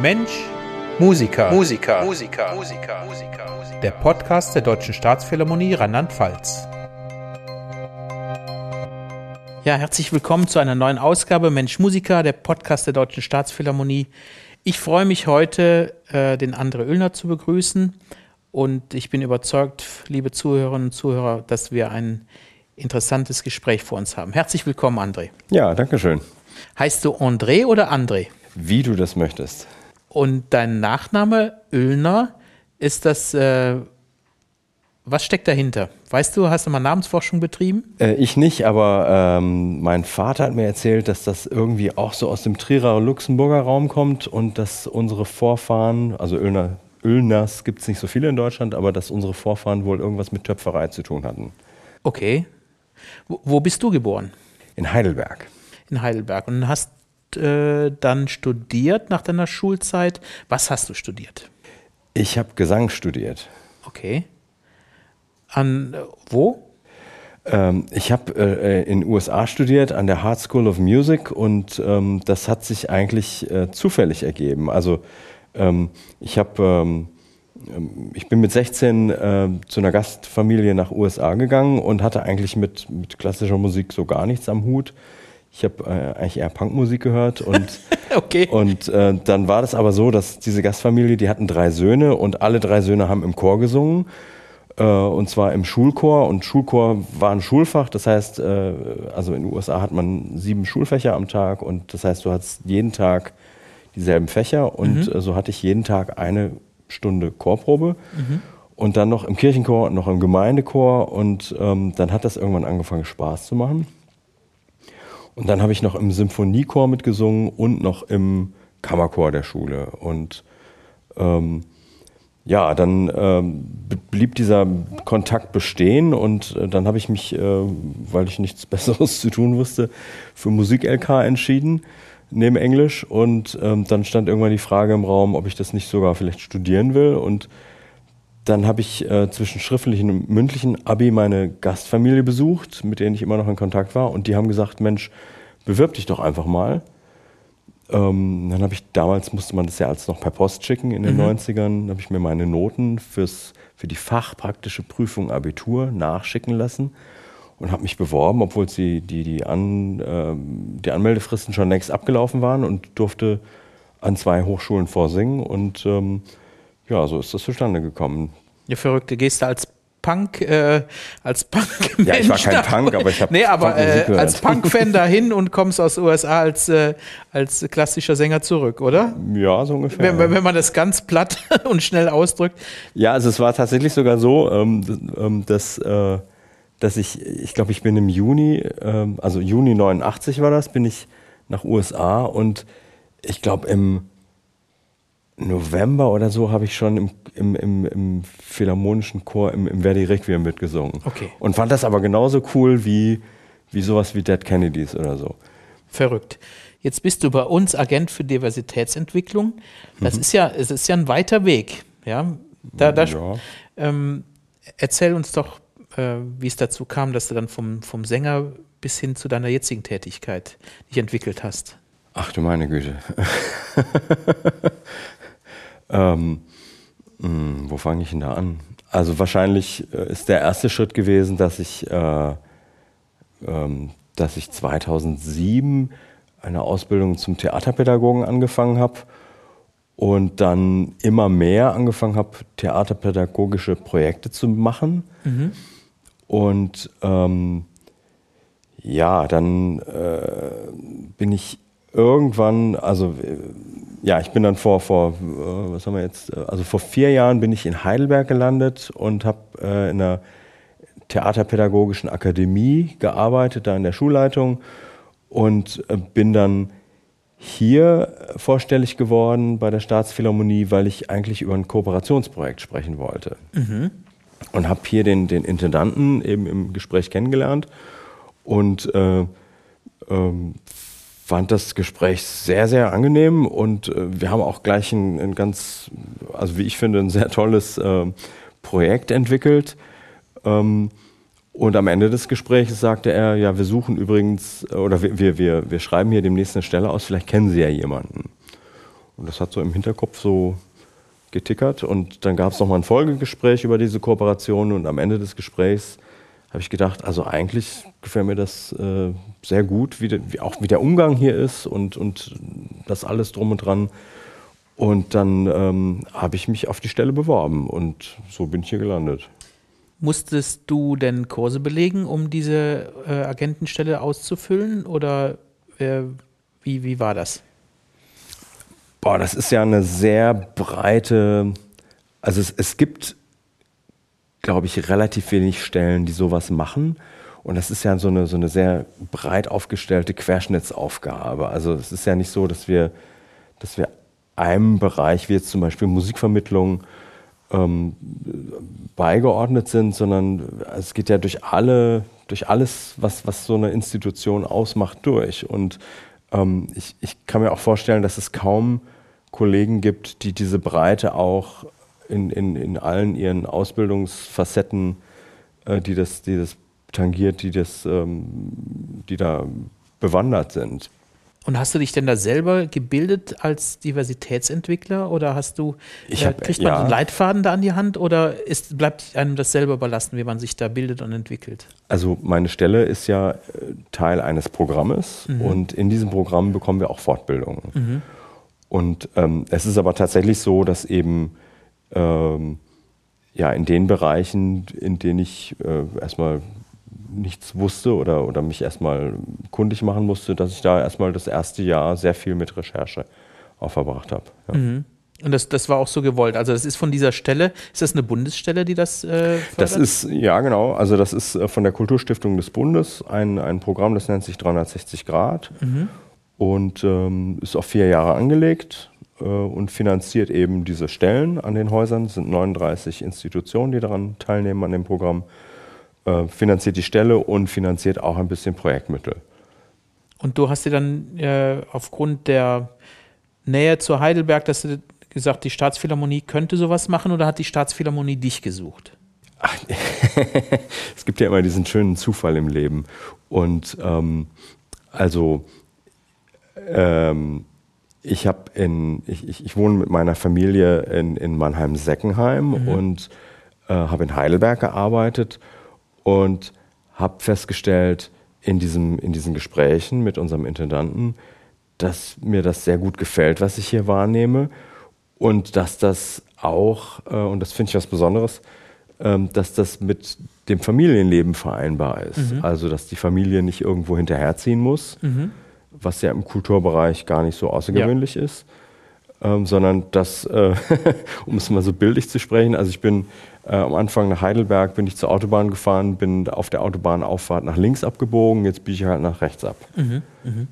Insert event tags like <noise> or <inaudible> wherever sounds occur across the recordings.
Mensch, Musiker. Musiker. Musiker. Musiker. Musiker. Der Podcast der Deutschen Staatsphilharmonie Rheinland-Pfalz. Ja, herzlich willkommen zu einer neuen Ausgabe Mensch Musiker, der Podcast der Deutschen Staatsphilharmonie. Ich freue mich heute, äh, den André Oellner zu begrüßen. Und ich bin überzeugt, liebe Zuhörerinnen und Zuhörer, dass wir ein interessantes Gespräch vor uns haben. Herzlich willkommen, André. Ja, danke schön. Heißt du André oder André? Wie du das möchtest. Und dein Nachname Oellner, ist das, äh, was steckt dahinter? Weißt du, hast du mal Namensforschung betrieben? Äh, ich nicht, aber ähm, mein Vater hat mir erzählt, dass das irgendwie auch so aus dem Trierer Luxemburger Raum kommt und dass unsere Vorfahren, also Oellner, Oellners gibt es nicht so viele in Deutschland, aber dass unsere Vorfahren wohl irgendwas mit Töpferei zu tun hatten. Okay. Wo, wo bist du geboren? In Heidelberg. In Heidelberg. Und hast äh, dann studiert nach deiner Schulzeit. Was hast du studiert? Ich habe Gesang studiert. Okay. An äh, wo? Ähm, ich habe äh, in den USA studiert an der Hart School of Music und ähm, das hat sich eigentlich äh, zufällig ergeben. Also ähm, ich habe ähm, ich bin mit 16 äh, zu einer Gastfamilie nach USA gegangen und hatte eigentlich mit, mit klassischer Musik so gar nichts am Hut. Ich habe äh, eigentlich eher Punkmusik gehört und, <laughs> okay. und äh, dann war das aber so, dass diese Gastfamilie, die hatten drei Söhne und alle drei Söhne haben im Chor gesungen äh, und zwar im Schulchor und Schulchor war ein Schulfach, das heißt, äh, also in den USA hat man sieben Schulfächer am Tag und das heißt, du hast jeden Tag dieselben Fächer und mhm. Äh, so hatte ich jeden Tag eine Stunde Chorprobe. Mhm. Und dann noch im Kirchenchor und noch im Gemeindechor. Und ähm, dann hat das irgendwann angefangen, Spaß zu machen. Und dann habe ich noch im Symphoniechor mitgesungen und noch im Kammerchor der Schule. Und ähm, ja, dann ähm, blieb dieser Kontakt bestehen und äh, dann habe ich mich, äh, weil ich nichts <laughs> Besseres zu tun wusste, für Musik-LK entschieden, neben Englisch. Und ähm, dann stand irgendwann die Frage im Raum, ob ich das nicht sogar vielleicht studieren will. Und dann habe ich äh, zwischen schriftlichen und mündlichen Abi meine Gastfamilie besucht, mit denen ich immer noch in Kontakt war. Und die haben gesagt, Mensch, bewirb dich doch einfach mal. Ähm, dann habe ich, damals musste man das ja als noch per Post schicken in den mhm. 90ern, habe ich mir meine Noten fürs, für die fachpraktische Prüfung Abitur nachschicken lassen und habe mich beworben, obwohl die, die, die, An, äh, die Anmeldefristen schon längst abgelaufen waren und durfte an zwei Hochschulen vorsingen. Und ähm, ja, so ist das zustande gekommen. Ja, verrückte Geste als Punk, äh, als Punk Ja, ich war kein Punk, aber ich habe Nee, aber äh, als Punk-Fan dahin und kommst aus den USA als, äh, als klassischer Sänger zurück, oder? Ja, so ungefähr. Wenn, wenn man das ganz platt <laughs> und schnell ausdrückt. Ja, also es war tatsächlich sogar so, ähm, ähm dass, äh, dass ich, ich glaube, ich bin im Juni, ähm, also Juni 89 war das, bin ich nach USA und ich glaube im November oder so habe ich schon im, im, im, im Philharmonischen Chor im, im Verdi Requiem mitgesungen. Okay. Und fand das aber genauso cool wie, wie sowas wie Dead Kennedys oder so. Verrückt. Jetzt bist du bei uns Agent für Diversitätsentwicklung. Das mhm. ist ja, es ist ja ein weiter Weg. Ja, da, da ja. Ähm, erzähl uns doch, äh, wie es dazu kam, dass du dann vom, vom Sänger bis hin zu deiner jetzigen Tätigkeit dich entwickelt hast. Ach du meine Güte. <laughs> Ähm, mh, hm, wo fange ich denn da an? Also wahrscheinlich äh, ist der erste Schritt gewesen, dass ich, äh, ähm, dass ich 2007 eine Ausbildung zum Theaterpädagogen angefangen habe und dann immer mehr angefangen habe, theaterpädagogische Projekte zu machen. Mhm. Und ähm, ja, dann äh, bin ich irgendwann, also äh, ja, ich bin dann vor, vor, äh, was haben wir jetzt, äh, also vor vier Jahren bin ich in Heidelberg gelandet und habe äh, in einer Theaterpädagogischen Akademie gearbeitet, da in der Schulleitung und äh, bin dann hier vorstellig geworden bei der Staatsphilharmonie, weil ich eigentlich über ein Kooperationsprojekt sprechen wollte. Mhm. Und habe hier den, den Intendanten eben im Gespräch kennengelernt und äh, ähm, fand das Gespräch sehr, sehr angenehm und äh, wir haben auch gleich ein, ein, ganz, also wie ich finde, ein sehr tolles äh, Projekt entwickelt. Ähm, und am Ende des Gesprächs sagte er, ja, wir suchen übrigens, oder wir, wir, wir, wir schreiben hier demnächst eine Stelle aus, vielleicht kennen Sie ja jemanden. Und das hat so im Hinterkopf so getickert. Und dann gab es nochmal ein Folgegespräch über diese Kooperation. Und am Ende des Gesprächs habe ich gedacht, also eigentlich gefällt mir das äh, sehr gut, wie, wie, auch wie der Umgang hier ist und, und das alles drum und dran. Und dann ähm, habe ich mich auf die Stelle beworben und so bin ich hier gelandet. Musstest du denn Kurse belegen, um diese äh, Agentenstelle auszufüllen oder äh, wie, wie war das? Boah, das ist ja eine sehr breite, also es, es gibt, glaube ich, relativ wenig Stellen, die sowas machen. Und das ist ja so eine, so eine sehr breit aufgestellte Querschnittsaufgabe. Also es ist ja nicht so, dass wir, dass wir einem Bereich, wie jetzt zum Beispiel Musikvermittlung, ähm, beigeordnet sind, sondern es geht ja durch alle, durch alles, was, was so eine Institution ausmacht, durch. Und ähm, ich, ich kann mir auch vorstellen, dass es kaum Kollegen gibt, die diese Breite auch in, in, in allen ihren Ausbildungsfacetten, äh, die, das, die das tangiert, die, das, ähm, die da bewandert sind. Und hast du dich denn da selber gebildet als Diversitätsentwickler oder hast du, äh, hab, kriegt man ja. einen Leitfaden da an die Hand oder ist, bleibt einem das selber überlassen, wie man sich da bildet und entwickelt? Also meine Stelle ist ja äh, Teil eines Programmes mhm. und in diesem Programm bekommen wir auch Fortbildungen. Mhm. Und ähm, es ist aber tatsächlich so, dass eben ähm, ja in den Bereichen, in denen ich äh, erstmal nichts wusste oder, oder mich erstmal kundig machen musste, dass ich da erstmal das erste Jahr sehr viel mit Recherche auch verbracht habe. Ja. Mhm. Und das, das war auch so gewollt. Also das ist von dieser Stelle, ist das eine Bundesstelle, die das äh, Das ist, ja genau, also das ist äh, von der Kulturstiftung des Bundes ein, ein Programm, das nennt sich 360 Grad mhm. und ähm, ist auf vier Jahre angelegt äh, und finanziert eben diese Stellen an den Häusern. Es sind 39 Institutionen, die daran teilnehmen an dem Programm. Äh, finanziert die Stelle und finanziert auch ein bisschen Projektmittel. Und du hast dir dann äh, aufgrund der Nähe zu Heidelberg, dass du gesagt, die Staatsphilharmonie könnte sowas machen oder hat die Staatsphilharmonie dich gesucht? Ach, <laughs> es gibt ja immer diesen schönen Zufall im Leben. Und ähm, also ähm, ich habe in, ich, ich, ich, wohne mit meiner Familie in, in Mannheim-Seckenheim mhm. und äh, habe in Heidelberg gearbeitet und habe festgestellt in, diesem, in diesen Gesprächen mit unserem Intendanten, dass mir das sehr gut gefällt, was ich hier wahrnehme und dass das auch, äh, und das finde ich was Besonderes, ähm, dass das mit dem Familienleben vereinbar ist. Mhm. Also, dass die Familie nicht irgendwo hinterherziehen muss, mhm. was ja im Kulturbereich gar nicht so außergewöhnlich ja. ist, ähm, sondern dass, äh, <laughs> um es mal so bildlich zu sprechen, also ich bin äh, am Anfang nach Heidelberg bin ich zur Autobahn gefahren, bin auf der Autobahnauffahrt nach links abgebogen, jetzt biege ich halt nach rechts ab. Mhm, mh.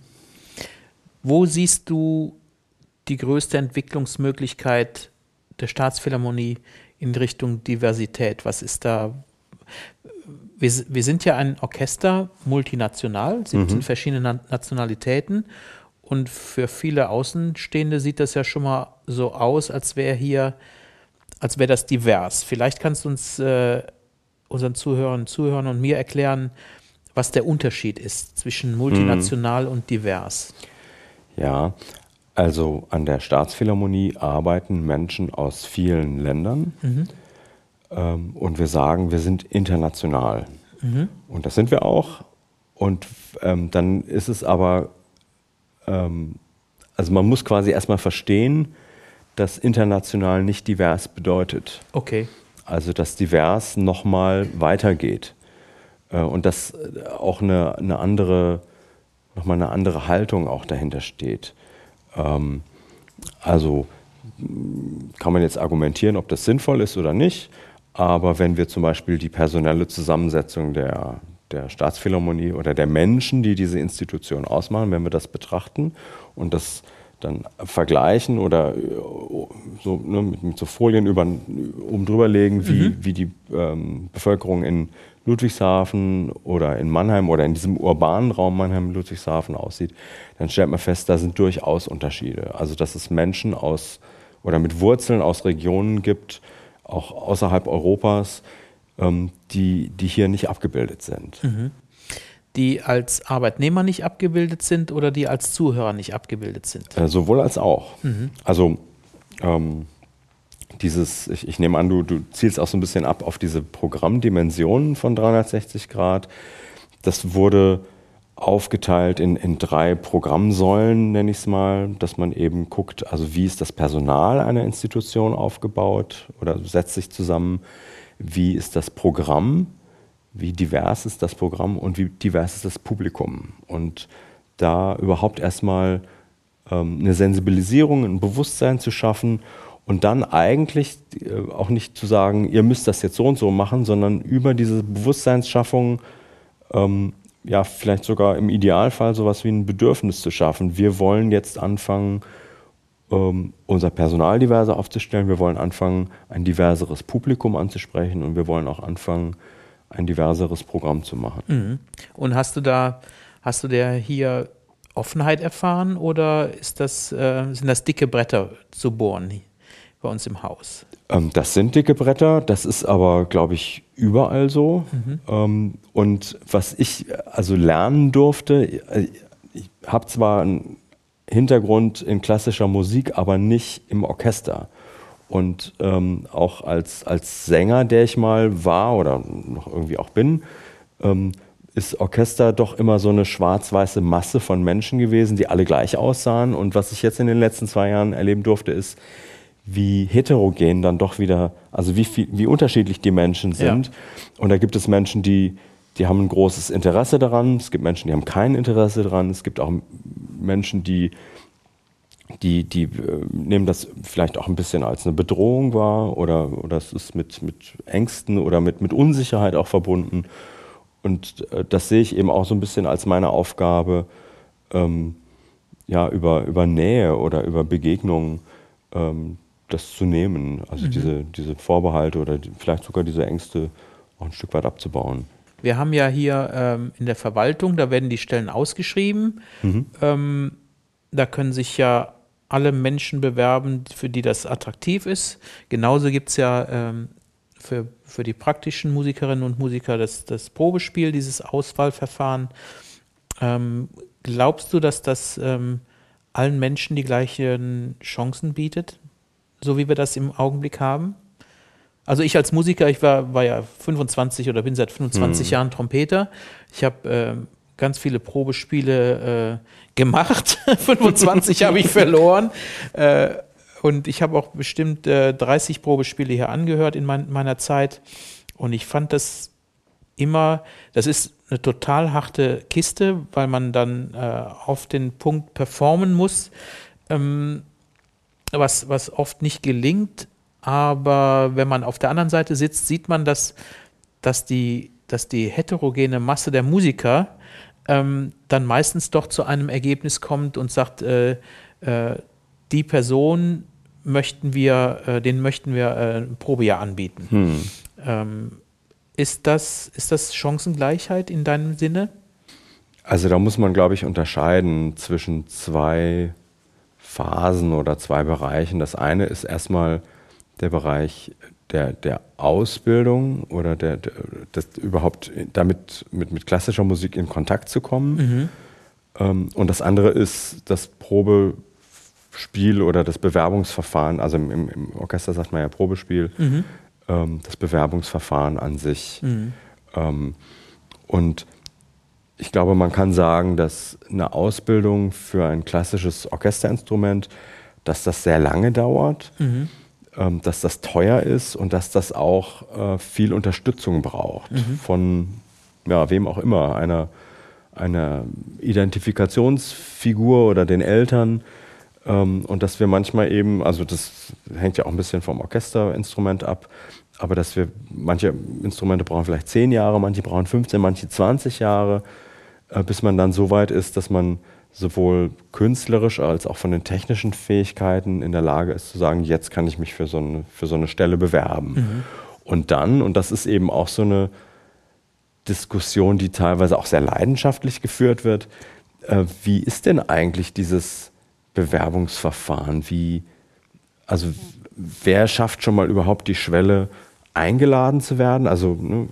Wo siehst du die größte Entwicklungsmöglichkeit der Staatsphilharmonie in Richtung Diversität? Was ist da? Wir, wir sind ja ein Orchester multinational, 17 mhm. verschiedene Nationalitäten. Und für viele Außenstehende sieht das ja schon mal so aus, als wäre hier als wäre das divers. Vielleicht kannst du uns äh, unseren Zuhörern, Zuhörern und mir erklären, was der Unterschied ist zwischen multinational mhm. und divers. Ja, also an der Staatsphilharmonie arbeiten Menschen aus vielen Ländern mhm. ähm, und wir sagen, wir sind international. Mhm. Und das sind wir auch. Und ähm, dann ist es aber, ähm, also man muss quasi erstmal verstehen, dass international nicht divers bedeutet. Okay. Also dass divers nochmal weitergeht äh, und dass äh, auch eine, eine andere, nochmal eine andere Haltung auch dahinter steht. Ähm, also kann man jetzt argumentieren, ob das sinnvoll ist oder nicht, aber wenn wir zum Beispiel die personelle Zusammensetzung der, der Staatsphilharmonie oder der Menschen, die diese Institution ausmachen, wenn wir das betrachten und das dann vergleichen oder äh, so ne, mit, mit, so Folien über, oben drüber legen, wie, mhm. wie die ähm, Bevölkerung in Ludwigshafen oder in Mannheim oder in diesem urbanen Raum Mannheim-Ludwigshafen aussieht, dann stellt man fest, da sind durchaus Unterschiede. Also dass es Menschen aus oder mit Wurzeln aus Regionen gibt, auch außerhalb Europas, ähm, die, die hier nicht abgebildet sind. Mhm. Die als Arbeitnehmer nicht abgebildet sind oder die als Zuhörer nicht abgebildet sind? Äh, sowohl als auch. Mhm. Also ähm, dieses, ich, ich, nehme an, du, du zielst auch so ein bisschen ab auf diese Programmdimensionen von 360 Grad. Das wurde aufgeteilt in, in drei Programmsäulen, nenne ich es mal, dass man eben guckt, also wie ist das Personal einer Institution aufgebaut oder setzt sich zusammen, wie ist das Programm, wie divers ist das Programm und wie divers ist das Publikum. Und da überhaupt erstmal ähm, eine Sensibilisierung, ein Bewusstsein zu schaffen und dann eigentlich äh, auch nicht zu sagen, ihr müsst das jetzt so und so machen, sondern über diese Bewusstseinsschaffung ähm, ja, vielleicht sogar im Idealfall sowas wie ein Bedürfnis zu schaffen. Wir wollen jetzt anfangen, ähm, unser Personal diverser aufzustellen. Wir wollen anfangen, ein diverseres Publikum anzusprechen und wir wollen auch anfangen, ein diverseres Programm zu machen. Mhm. Und hast du da, hast du der hier Offenheit erfahren oder ist das, äh, sind das dicke Bretter zu bohren bei uns im Haus? Ähm, das sind dicke Bretter, das ist aber, glaube ich, überall so. Mhm. Ähm, und was ich also lernen durfte, äh, ich habe zwar einen Hintergrund in klassischer Musik, aber nicht im Orchester. Und ähm, auch als, als Sänger, der ich mal war oder noch irgendwie auch bin, ähm, ist Orchester doch immer so eine schwarz-weiße Masse von Menschen gewesen, die alle gleich aussahen. Und was ich jetzt in den letzten zwei Jahren erleben durfte, ist, wie heterogen dann doch wieder, also wie, viel, wie unterschiedlich die Menschen sind. Ja. Und da gibt es Menschen, die, die haben ein großes Interesse daran. Es gibt Menschen, die haben kein Interesse daran. Es gibt auch Menschen, die, die, die äh, nehmen das vielleicht auch ein bisschen als eine Bedrohung wahr oder, oder es ist mit, mit Ängsten oder mit, mit Unsicherheit auch verbunden. Und äh, das sehe ich eben auch so ein bisschen als meine Aufgabe, ähm, ja, über, über Nähe oder über Begegnungen ähm, das zu nehmen, also mhm. diese, diese Vorbehalte oder die, vielleicht sogar diese Ängste auch ein Stück weit abzubauen. Wir haben ja hier ähm, in der Verwaltung, da werden die Stellen ausgeschrieben. Mhm. Ähm, da können sich ja alle Menschen bewerben, für die das attraktiv ist. Genauso gibt es ja ähm, für, für die praktischen Musikerinnen und Musiker das, das Probespiel, dieses Auswahlverfahren. Ähm, glaubst du, dass das ähm, allen Menschen die gleichen Chancen bietet? so wie wir das im Augenblick haben? Also ich als Musiker, ich war, war ja 25 oder bin seit 25 mhm. Jahren Trompeter. Ich habe äh, ganz viele Probespiele äh, gemacht. <laughs> 25 habe ich verloren. Äh, und ich habe auch bestimmt 30 äh, Probespiele hier angehört in mein, meiner Zeit. Und ich fand das immer, das ist eine total harte Kiste, weil man dann äh, auf den Punkt performen muss. Ähm, was, was oft nicht gelingt. Aber wenn man auf der anderen Seite sitzt, sieht man, dass, dass, die, dass die heterogene Masse der Musiker ähm, dann meistens doch zu einem Ergebnis kommt und sagt, äh, äh, die Person möchten wir, äh, den möchten wir äh, ein Probejahr anbieten. Hm. Ähm, ist, das, ist das Chancengleichheit in deinem Sinne? Also da muss man, glaube ich, unterscheiden zwischen zwei Phasen oder zwei Bereichen. Das eine ist erstmal der Bereich der, der Ausbildung oder der, der das überhaupt damit mit, mit klassischer Musik in Kontakt zu kommen. Mhm. Ähm, und das andere ist das Probespiel oder das Bewerbungsverfahren. Also im, im Orchester sagt man ja Probespiel, mhm. ähm, das Bewerbungsverfahren an sich. Mhm. Ähm, und ich glaube, man kann sagen, dass eine Ausbildung für ein klassisches Orchesterinstrument, dass das sehr lange dauert, mhm. Dass das teuer ist und dass das auch äh, viel Unterstützung braucht mhm. von ja, wem auch immer, einer, einer Identifikationsfigur oder den Eltern. Ähm, und dass wir manchmal eben, also das hängt ja auch ein bisschen vom Orchesterinstrument ab, aber dass wir, manche Instrumente brauchen vielleicht zehn Jahre, manche brauchen 15, manche 20 Jahre, äh, bis man dann so weit ist, dass man sowohl künstlerisch als auch von den technischen Fähigkeiten in der Lage ist zu sagen, jetzt kann ich mich für so eine, für so eine Stelle bewerben. Mhm. Und dann, und das ist eben auch so eine Diskussion, die teilweise auch sehr leidenschaftlich geführt wird, äh, wie ist denn eigentlich dieses Bewerbungsverfahren? Wie, also wer schafft schon mal überhaupt die Schwelle, eingeladen zu werden? Also ne,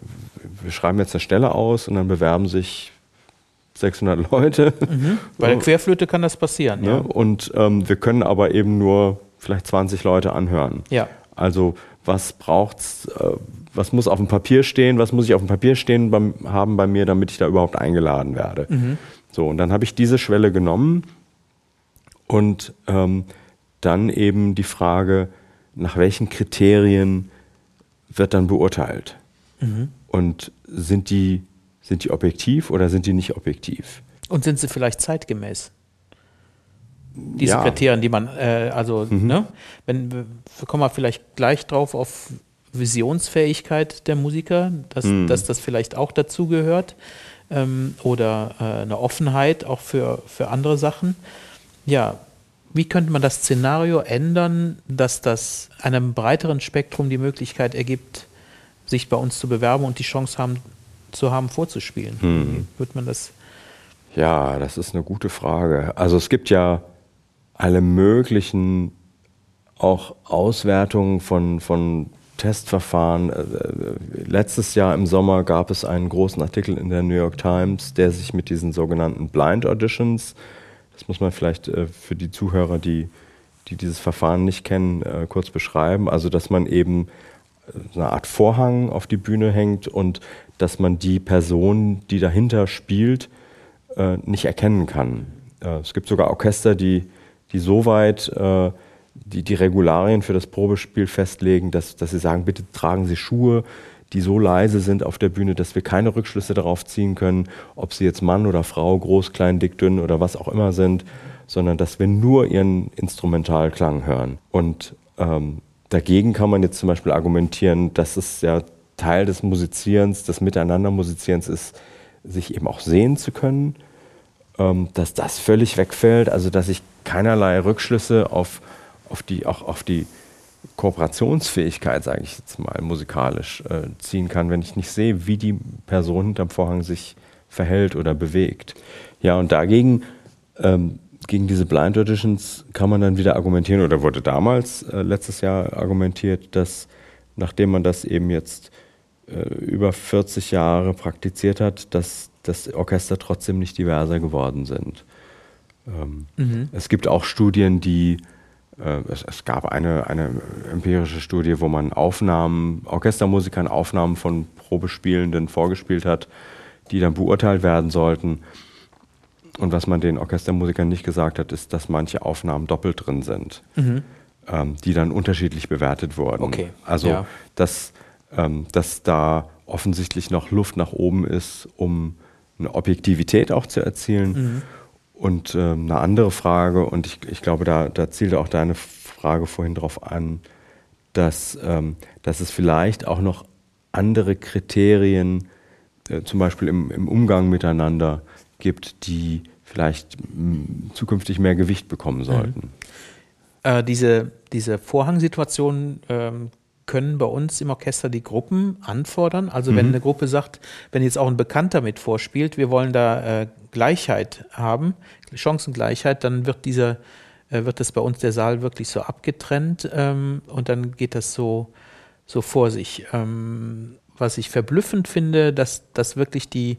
wir schreiben jetzt eine Stelle aus und dann bewerben sich 600 Leute. Mhm. Bei der <laughs> Querflöte kann das passieren. Ne? Ja. Und ähm, wir können aber eben nur vielleicht 20 Leute anhören. Ja. Also was braucht's, äh, was muss auf dem Papier stehen, was muss ich auf dem Papier stehen beim, haben bei mir, damit ich da überhaupt eingeladen werde. Mhm. So, und dann habe ich diese Schwelle genommen und ähm, dann eben die Frage, nach welchen Kriterien wird dann beurteilt? Mhm. Und sind die, sind die objektiv oder sind die nicht objektiv? Und sind sie vielleicht zeitgemäß? Diese ja. Kriterien, die man, äh, also, mhm. ne, wenn, wir kommen wir vielleicht gleich drauf auf Visionsfähigkeit der Musiker, dass, mhm. dass das vielleicht auch dazu gehört ähm, oder äh, eine Offenheit auch für, für andere Sachen. Ja, wie könnte man das Szenario ändern, dass das einem breiteren Spektrum die Möglichkeit ergibt, sich bei uns zu bewerben und die Chance haben, zu haben, vorzuspielen? Hm. Wie wird man das? Ja, das ist eine gute Frage. Also es gibt ja alle möglichen auch Auswertungen von, von Testverfahren. Äh, letztes Jahr im Sommer gab es einen großen Artikel in der New York Times, der sich mit diesen sogenannten Blind Auditions, das muss man vielleicht äh, für die Zuhörer, die, die dieses Verfahren nicht kennen, äh, kurz beschreiben. Also, dass man eben eine Art Vorhang auf die Bühne hängt und dass man die Person, die dahinter spielt, nicht erkennen kann. Es gibt sogar Orchester, die, die so weit die, die Regularien für das Probespiel festlegen, dass, dass sie sagen, bitte tragen Sie Schuhe, die so leise sind auf der Bühne, dass wir keine Rückschlüsse darauf ziehen können, ob sie jetzt Mann oder Frau, groß, klein, dick, dünn oder was auch immer sind, sondern dass wir nur ihren Instrumentalklang hören. Und ähm, dagegen kann man jetzt zum Beispiel argumentieren, dass es ja Teil des Musizierens, des Miteinandermusizierens ist, sich eben auch sehen zu können, ähm, dass das völlig wegfällt, also dass ich keinerlei Rückschlüsse auf auf die, auch auf die Kooperationsfähigkeit, sage ich jetzt mal, musikalisch äh, ziehen kann, wenn ich nicht sehe, wie die Person hinterm Vorhang sich verhält oder bewegt. Ja, und dagegen, ähm, gegen diese Blind Auditions kann man dann wieder argumentieren, oder wurde damals äh, letztes Jahr argumentiert, dass nachdem man das eben jetzt über 40 Jahre praktiziert hat, dass das Orchester trotzdem nicht diverser geworden sind. Ähm, mhm. Es gibt auch Studien, die äh, es, es, gab eine, eine empirische Studie, wo man Aufnahmen, Orchestermusikern Aufnahmen von Probespielenden vorgespielt hat, die dann beurteilt werden sollten. Und was man den Orchestermusikern nicht gesagt hat, ist, dass manche Aufnahmen doppelt drin sind, mhm. ähm, die dann unterschiedlich bewertet wurden. Okay. Also, ja. dass, ähm, dass da offensichtlich noch Luft nach oben ist, um eine Objektivität auch zu erzielen. Mhm und ähm, eine andere Frage, und ich, ich glaube, da, da zielte auch deine Frage vorhin darauf an, dass, ähm, dass es vielleicht auch noch andere Kriterien, äh, zum Beispiel im, im Umgang miteinander, gibt, die vielleicht zukünftig mehr Gewicht bekommen mhm. sollten. Mhm. Äh, diese, diese Vorhangsituation ähm, können bei uns im Orchester die Gruppen anfordern. Also mhm. wenn eine Gruppe sagt, wenn jetzt auch ein Bekannter mit vorspielt, wir wollen da äh, Gleichheit haben, Chancengleichheit, dann wird dieser, äh, wird das bei uns der Saal wirklich so abgetrennt ähm, und dann geht das so, so vor sich. Ähm, was ich verblüffend finde, dass, dass wirklich die,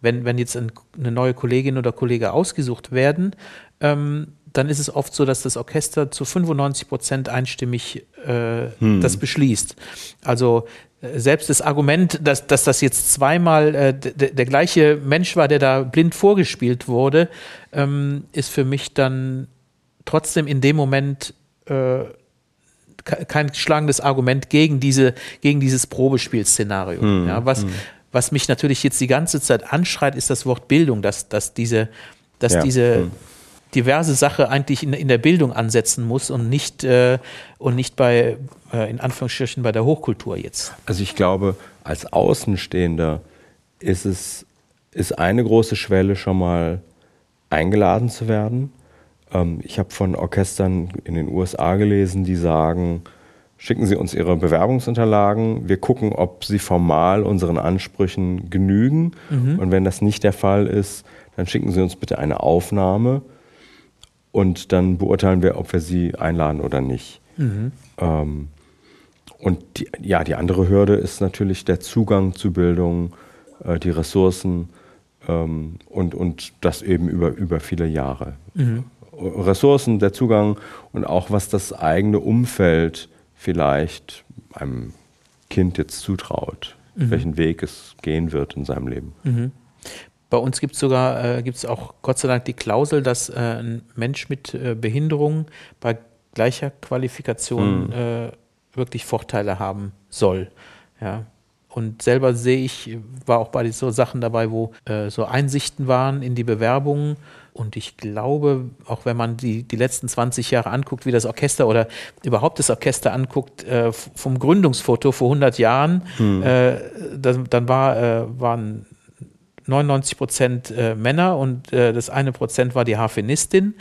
wenn, wenn jetzt ein, eine neue Kollegin oder Kollege ausgesucht werden, ähm, dann ist es oft so, dass das Orchester zu 95 Prozent einstimmig äh, hm. das beschließt. Also selbst das Argument, dass, dass das jetzt zweimal äh, der gleiche Mensch war, der da blind vorgespielt wurde, ähm, ist für mich dann trotzdem in dem Moment äh, kein schlagendes Argument gegen, diese, gegen dieses Probespielszenario. Hm, ja, was, hm. was mich natürlich jetzt die ganze Zeit anschreit, ist das Wort Bildung, dass, dass diese, dass ja, diese hm diverse Sache eigentlich in, in der Bildung ansetzen muss und nicht, äh, und nicht bei, äh, in Anführungsstrichen, bei der Hochkultur jetzt. Also ich glaube, als Außenstehender ist es ist eine große Schwelle schon mal eingeladen zu werden. Ähm, ich habe von Orchestern in den USA gelesen, die sagen, schicken Sie uns Ihre Bewerbungsunterlagen, wir gucken, ob Sie formal unseren Ansprüchen genügen. Mhm. Und wenn das nicht der Fall ist, dann schicken Sie uns bitte eine Aufnahme und dann beurteilen wir, ob wir sie einladen oder nicht. Mhm. Ähm, und die, ja, die andere Hürde ist natürlich der Zugang zu Bildung, äh, die Ressourcen. Ähm, und, und das eben über, über viele Jahre. Mhm. Ressourcen, der Zugang und auch was das eigene Umfeld vielleicht einem Kind jetzt zutraut, mhm. welchen Weg es gehen wird in seinem Leben. Bei uns gibt es sogar, äh, gibt es auch Gott sei Dank die Klausel, dass äh, ein Mensch mit äh, Behinderung bei gleicher Qualifikation mhm. äh, wirklich Vorteile haben soll. Ja. Und selber sehe ich, war auch bei so Sachen dabei, wo äh, so Einsichten waren in die Bewerbungen. Und ich glaube, auch wenn man die, die letzten 20 Jahre anguckt, wie das Orchester oder überhaupt das Orchester anguckt, äh, vom Gründungsfoto vor 100 Jahren, hm. äh, dann, dann war, äh, waren 99 Prozent äh, Männer und äh, das eine Prozent war die Harfenistin.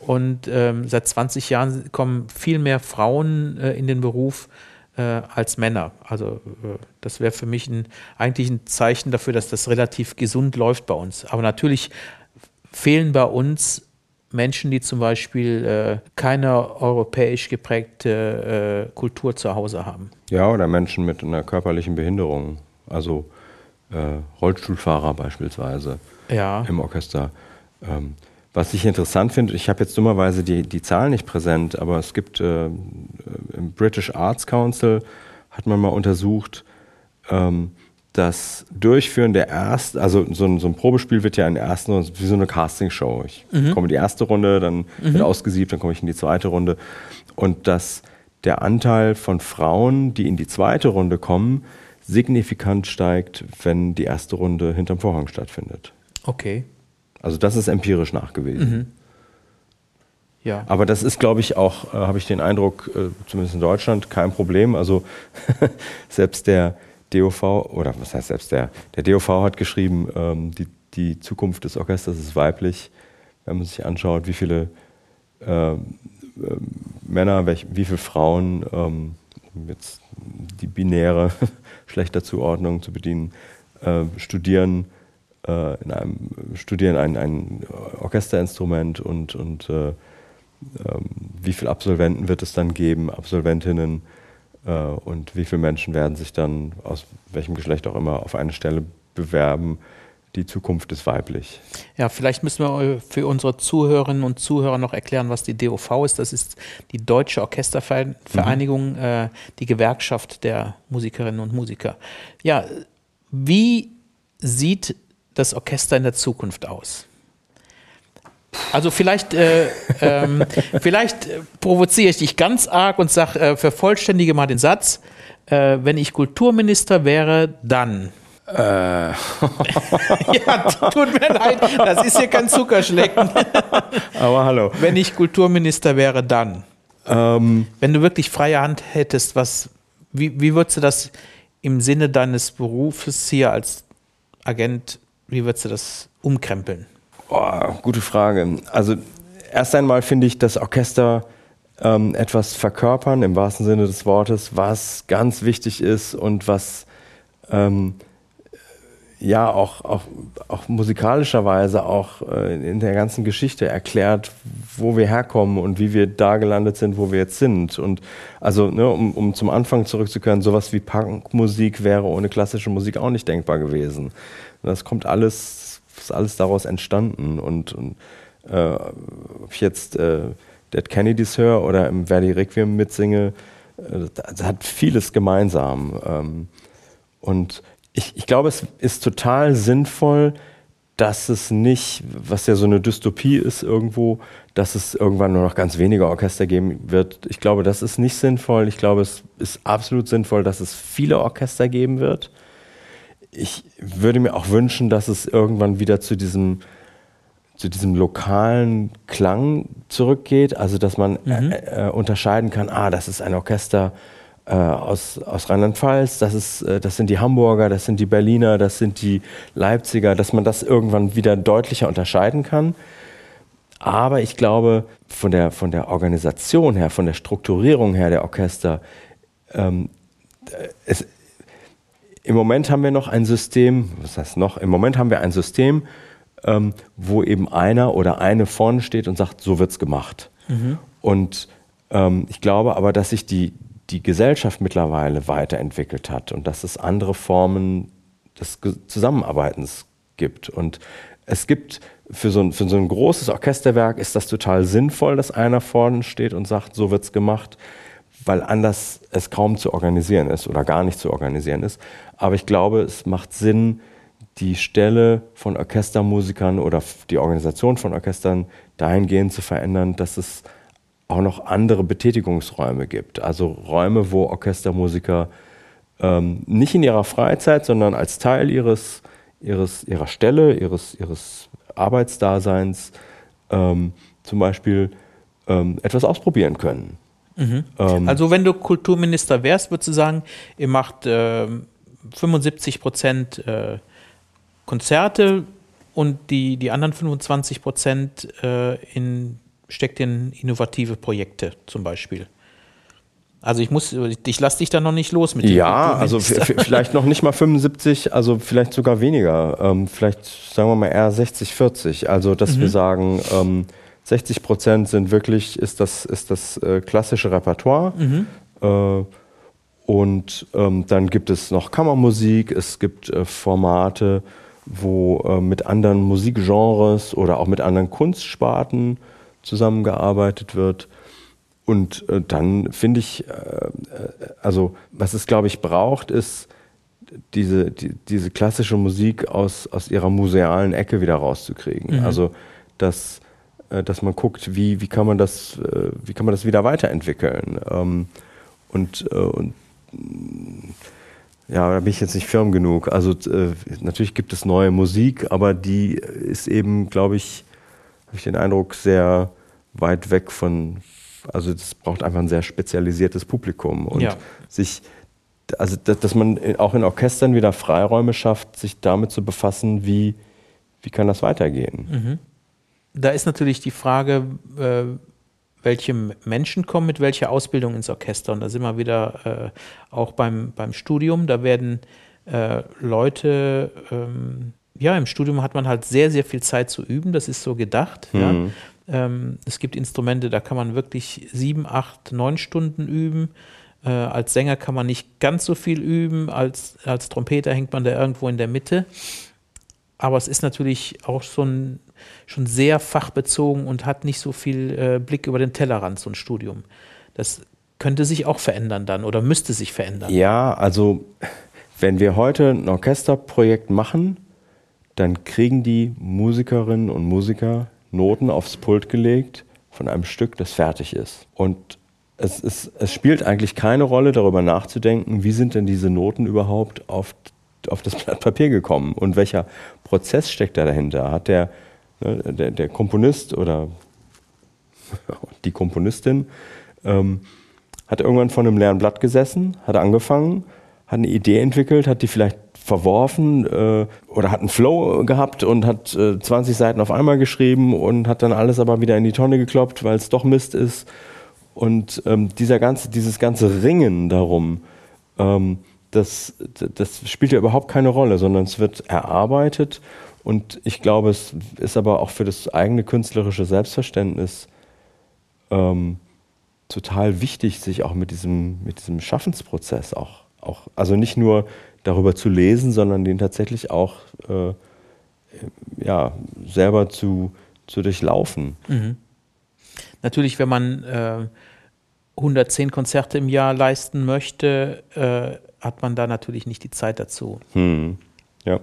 Und ähm, seit 20 Jahren kommen viel mehr Frauen äh, in den Beruf als Männer. Also das wäre für mich ein, eigentlich ein Zeichen dafür, dass das relativ gesund läuft bei uns. Aber natürlich fehlen bei uns Menschen, die zum Beispiel äh, keine europäisch geprägte äh, Kultur zu Hause haben. Ja, oder Menschen mit einer körperlichen Behinderung. Also äh, Rollstuhlfahrer beispielsweise ja. im Orchester. Ähm, was ich interessant finde, ich habe jetzt dummerweise die, die Zahlen nicht präsent, aber es gibt äh, im British Arts Council hat man mal untersucht, ähm, das Durchführen der ersten, also so ein, so ein, Probespiel wird ja in der ersten Runde wie so eine Castingshow. Ich mhm. komme in die erste Runde, dann mhm. wird ausgesiebt, dann komme ich in die zweite Runde. Und dass der Anteil von Frauen, die in die zweite Runde kommen, signifikant steigt, wenn die erste Runde hinterm Vorhang stattfindet. Okay. Also das ist empirisch nachgewiesen. Mhm. Ja. Aber das ist, glaube ich, auch, äh, habe ich den Eindruck, äh, zumindest in Deutschland, kein Problem. Also <laughs> selbst der DOV, oder was heißt selbst der, der DOV hat geschrieben, ähm, die, die Zukunft des Orchesters ist weiblich. Wenn man sich anschaut, wie viele äh, Männer, welch, wie viele Frauen, ähm, jetzt die binäre schlechter Zuordnung zu bedienen, äh, studieren, äh, in einem, studieren ein, ein Orchesterinstrument und, und äh, ähm, wie viele Absolventen wird es dann geben, Absolventinnen äh, und wie viele Menschen werden sich dann aus welchem Geschlecht auch immer auf eine Stelle bewerben. Die Zukunft ist weiblich. Ja, vielleicht müssen wir für unsere Zuhörerinnen und Zuhörer noch erklären, was die DOV ist. Das ist die Deutsche Orchestervereinigung, mhm. äh, die Gewerkschaft der Musikerinnen und Musiker. Ja, wie sieht das Orchester in der Zukunft aus? Also vielleicht, äh, <laughs> ähm, vielleicht provoziere ich dich ganz arg und sage, äh, vervollständige mal den Satz, äh, wenn ich Kulturminister wäre, dann. Äh. <laughs> ja, tut mir leid, das ist hier kein Zuckerschlecken. <laughs> Aber hallo. Wenn ich Kulturminister wäre, dann. Ähm. Wenn du wirklich freie Hand hättest, was, wie, wie würdest du das im Sinne deines Berufes hier als Agent wie würdest du das umkrempeln? Oh, gute Frage. Also erst einmal finde ich das Orchester ähm, etwas verkörpern, im wahrsten Sinne des Wortes, was ganz wichtig ist und was ähm, ja auch, auch, auch musikalischerweise auch äh, in der ganzen Geschichte erklärt, wo wir herkommen und wie wir da gelandet sind, wo wir jetzt sind. Und also, ne, um, um zum Anfang zurückzukehren, sowas wie Punkmusik wäre ohne klassische Musik auch nicht denkbar gewesen. Das kommt alles, ist alles daraus entstanden. Und, und äh, ob ich jetzt äh, Dead Kennedys höre oder im Verdi Requiem mitsinge, äh, das hat vieles gemeinsam. Ähm, und ich, ich glaube, es ist total sinnvoll, dass es nicht, was ja so eine Dystopie ist irgendwo, dass es irgendwann nur noch ganz wenige Orchester geben wird. Ich glaube, das ist nicht sinnvoll. Ich glaube, es ist absolut sinnvoll, dass es viele Orchester geben wird ich würde mir auch wünschen, dass es irgendwann wieder zu diesem, zu diesem lokalen Klang zurückgeht, also dass man mhm. äh, äh, unterscheiden kann, ah, das ist ein Orchester äh, aus, aus Rheinland-Pfalz, das, äh, das sind die Hamburger, das sind die Berliner, das sind die Leipziger, dass man das irgendwann wieder deutlicher unterscheiden kann. Aber ich glaube, von der, von der Organisation her, von der Strukturierung her der Orchester, ähm, es, im Moment haben wir noch ein System, was heißt noch? Im Moment haben wir ein System, ähm, wo eben einer oder eine vorne steht und sagt, so wird's gemacht. Mhm. Und ähm, ich glaube aber, dass sich die, die Gesellschaft mittlerweile weiterentwickelt hat und dass es andere Formen des Zusammenarbeitens gibt. Und es gibt für so, ein, für so ein großes Orchesterwerk ist das total sinnvoll, dass einer vorne steht und sagt, so wird's gemacht, weil anders es kaum zu organisieren ist oder gar nicht zu organisieren ist. Aber ich glaube, es macht Sinn, die Stelle von Orchestermusikern oder die Organisation von Orchestern dahingehend zu verändern, dass es auch noch andere Betätigungsräume gibt. Also Räume, wo Orchestermusiker ähm, nicht in ihrer Freizeit, sondern als Teil ihres, ihres, ihrer Stelle, ihres, ihres Arbeitsdaseins ähm, zum Beispiel ähm, etwas ausprobieren können. Mhm. Ähm, also wenn du Kulturminister wärst, würdest du sagen, ihr macht äh, 75 Prozent äh, Konzerte und die, die anderen 25 Prozent äh, in, steckt in innovative Projekte zum Beispiel. Also ich muss, ich lasse dich da noch nicht los mit dem. Ja, also vielleicht noch nicht mal 75, also vielleicht sogar weniger. Ähm, vielleicht sagen wir mal eher 60, 40. Also dass mhm. wir sagen, ähm, 60 Prozent sind wirklich, ist das, ist das äh, klassische Repertoire. Mhm. Äh, und ähm, dann gibt es noch Kammermusik, es gibt äh, Formate, wo äh, mit anderen Musikgenres oder auch mit anderen Kunstsparten zusammengearbeitet wird. Und äh, dann finde ich, äh, äh, also was es, glaube ich, braucht, ist diese, die, diese klassische Musik aus, aus ihrer musealen Ecke wieder rauszukriegen. Mhm. Also, dass, äh, dass man guckt, wie, wie, kann man das, äh, wie kann man das wieder weiterentwickeln. Ähm, und, äh, und ja, da bin ich jetzt nicht firm genug. Also natürlich gibt es neue Musik, aber die ist eben, glaube ich, habe ich den Eindruck, sehr weit weg von, also das braucht einfach ein sehr spezialisiertes Publikum und ja. sich, also dass man auch in Orchestern wieder Freiräume schafft, sich damit zu befassen, wie, wie kann das weitergehen. Mhm. Da ist natürlich die Frage, äh, welche Menschen kommen mit welcher Ausbildung ins Orchester. Und da sind wir wieder äh, auch beim, beim Studium. Da werden äh, Leute, ähm, ja, im Studium hat man halt sehr, sehr viel Zeit zu üben. Das ist so gedacht. Mhm. Ja. Ähm, es gibt Instrumente, da kann man wirklich sieben, acht, neun Stunden üben. Äh, als Sänger kann man nicht ganz so viel üben. Als, als Trompeter hängt man da irgendwo in der Mitte. Aber es ist natürlich auch so ein, schon sehr fachbezogen und hat nicht so viel äh, Blick über den Tellerrand, so ein Studium. Das könnte sich auch verändern dann oder müsste sich verändern. Ja, also wenn wir heute ein Orchesterprojekt machen, dann kriegen die Musikerinnen und Musiker Noten aufs Pult gelegt von einem Stück, das fertig ist. Und es, ist, es spielt eigentlich keine Rolle, darüber nachzudenken, wie sind denn diese Noten überhaupt auf, auf das Blatt Papier gekommen und welcher Prozess steckt da dahinter. Hat der, ne, der, der Komponist oder <laughs> die Komponistin ähm, hat irgendwann vor einem leeren Blatt gesessen, hat angefangen, hat eine Idee entwickelt, hat die vielleicht verworfen äh, oder hat einen Flow gehabt und hat äh, 20 Seiten auf einmal geschrieben und hat dann alles aber wieder in die Tonne gekloppt, weil es doch Mist ist. Und ähm, dieser ganze, dieses ganze Ringen darum, ähm, das, das spielt ja überhaupt keine Rolle, sondern es wird erarbeitet. Und ich glaube, es ist aber auch für das eigene künstlerische Selbstverständnis ähm, total wichtig, sich auch mit diesem, mit diesem Schaffensprozess auch, auch, also nicht nur darüber zu lesen, sondern den tatsächlich auch äh, ja, selber zu, zu durchlaufen. Mhm. Natürlich, wenn man äh, 110 Konzerte im Jahr leisten möchte, äh, hat man da natürlich nicht die Zeit dazu. Hm. Ja,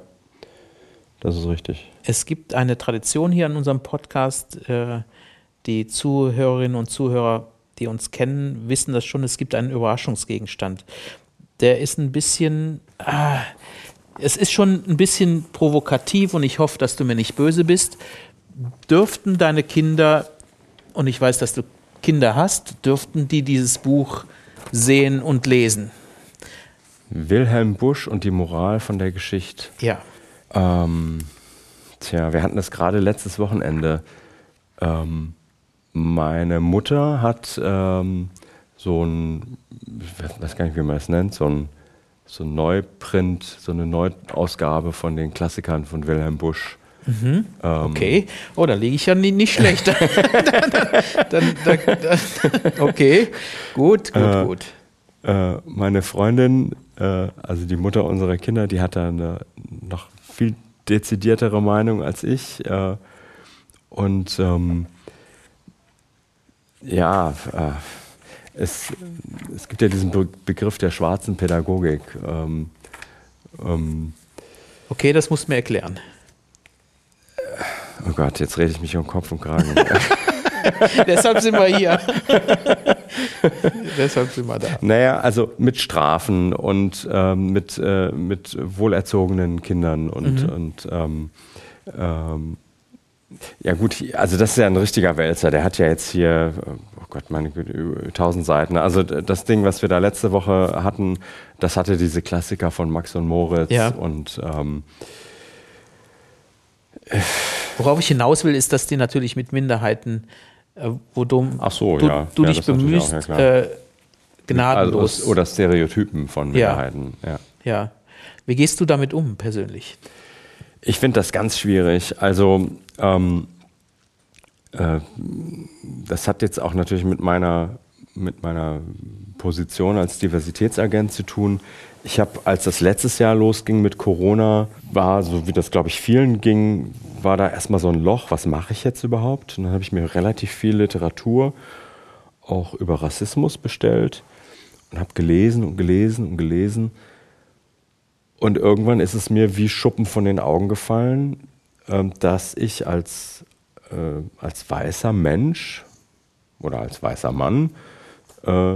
das ist richtig. Es gibt eine Tradition hier in unserem Podcast. Äh, die Zuhörerinnen und Zuhörer, die uns kennen, wissen das schon. Es gibt einen Überraschungsgegenstand der ist ein bisschen, ah, es ist schon ein bisschen provokativ und ich hoffe, dass du mir nicht böse bist. Dürften deine Kinder, und ich weiß, dass du Kinder hast, dürften die dieses Buch sehen und lesen? Wilhelm Busch und die Moral von der Geschichte. Ja. Ähm, tja, wir hatten das gerade letztes Wochenende. Ähm, meine Mutter hat ähm, so ein, ich weiß gar nicht, wie man es nennt, so ein, so ein Neuprint, so eine Neuausgabe von den Klassikern von Wilhelm Busch. Mhm. Ähm, okay. Oh, da liege ich ja nie, nicht schlecht. <laughs> dann, dann, dann, okay, gut, gut, äh, gut. Äh, meine Freundin, äh, also die Mutter unserer Kinder, die hat da eine noch viel dezidiertere Meinung als ich. Äh, und ähm, ja, äh, es, es gibt ja diesen Be Begriff der schwarzen Pädagogik. Ähm, ähm, okay, das musst du mir erklären. Oh Gott, jetzt rede ich mich um Kopf und Kragen. <laughs> Deshalb sind wir hier. Deshalb sind wir da. Naja, also mit Strafen und ähm, mit, äh, mit wohlerzogenen Kindern und, mhm. und ähm, ähm, ja gut, also das ist ja ein richtiger Wälzer. Der hat ja jetzt hier, Gott, meine Güte, tausend Seiten. Also das Ding, was wir da letzte Woche hatten, das hatte diese Klassiker von Max und Moritz ja. und ähm, Worauf ich hinaus will, ist, dass die natürlich mit Minderheiten, äh, wo du, so, du, ja. du ja, dich bemühst, auch, äh, gnadenlos. Also, oder Stereotypen von Minderheiten. Ja. ja. Wie gehst du damit um persönlich? Ich finde das ganz schwierig. Also ähm, äh, das hat jetzt auch natürlich mit meiner, mit meiner Position als Diversitätsagent zu tun. Ich habe, als das letztes Jahr losging mit Corona, war, so wie das glaube ich vielen ging, war da erstmal so ein Loch, was mache ich jetzt überhaupt? Und dann habe ich mir relativ viel Literatur auch über Rassismus bestellt und habe gelesen und gelesen und gelesen. Und irgendwann ist es mir wie Schuppen von den Augen gefallen, ähm, dass ich als, äh, als weißer Mensch oder als weißer Mann äh,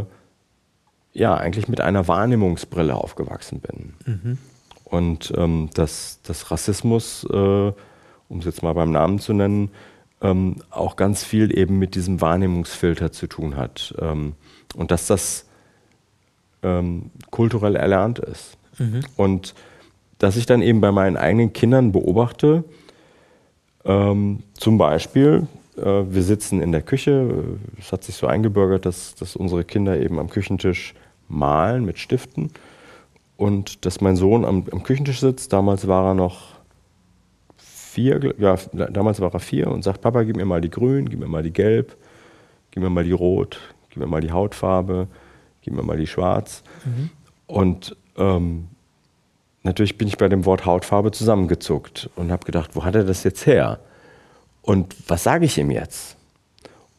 ja eigentlich mit einer Wahrnehmungsbrille aufgewachsen bin. Mhm. Und ähm, dass, dass Rassismus, äh, um es jetzt mal beim Namen zu nennen, ähm, auch ganz viel eben mit diesem Wahrnehmungsfilter zu tun hat. Ähm, und dass das ähm, kulturell erlernt ist. Mhm. Und dass ich dann eben bei meinen eigenen Kindern beobachte, ähm, zum Beispiel, äh, wir sitzen in der Küche, es hat sich so eingebürgert, dass, dass unsere Kinder eben am Küchentisch malen mit Stiften und dass mein Sohn am, am Küchentisch sitzt, damals war er noch vier, ja, damals war er vier und sagt, Papa, gib mir mal die grün, gib mir mal die gelb, gib mir mal die rot, gib mir mal die Hautfarbe, gib mir mal die schwarz. Mhm. Und ähm, natürlich bin ich bei dem Wort Hautfarbe zusammengezuckt und habe gedacht, wo hat er das jetzt her? Und was sage ich ihm jetzt?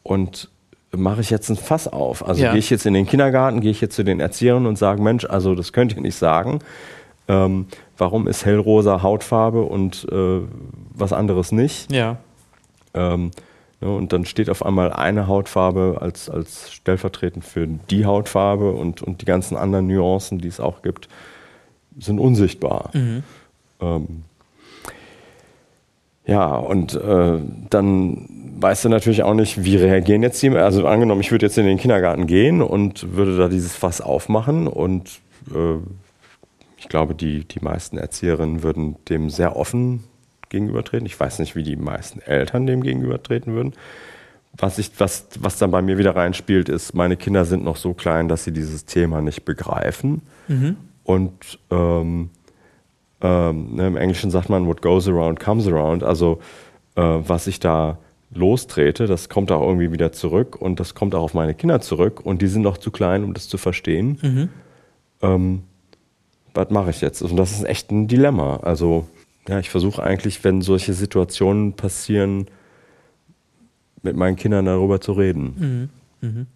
Und mache ich jetzt ein Fass auf? Also ja. gehe ich jetzt in den Kindergarten, gehe ich jetzt zu den Erziehern und sage, Mensch, also das könnt ihr nicht sagen. Ähm, warum ist hellrosa Hautfarbe und äh, was anderes nicht? Ja. Ähm, ja, und dann steht auf einmal eine Hautfarbe als, als stellvertretend für die Hautfarbe und, und die ganzen anderen Nuancen, die es auch gibt sind unsichtbar. Mhm. Ähm, ja, und äh, dann weißt du natürlich auch nicht, wie reagieren jetzt die. Also angenommen, ich würde jetzt in den Kindergarten gehen und würde da dieses Fass aufmachen und äh, ich glaube, die, die meisten Erzieherinnen würden dem sehr offen gegenübertreten. Ich weiß nicht, wie die meisten Eltern dem gegenübertreten würden. Was, ich, was, was dann bei mir wieder reinspielt, ist, meine Kinder sind noch so klein, dass sie dieses Thema nicht begreifen. Mhm. Und ähm, ähm, ne, im Englischen sagt man, what goes around comes around. Also äh, was ich da lostrete, das kommt auch irgendwie wieder zurück und das kommt auch auf meine Kinder zurück und die sind noch zu klein, um das zu verstehen. Mhm. Ähm, was mache ich jetzt? Und das ist echt ein Dilemma. Also ja, ich versuche eigentlich, wenn solche Situationen passieren, mit meinen Kindern darüber zu reden. Mhm. Mhm.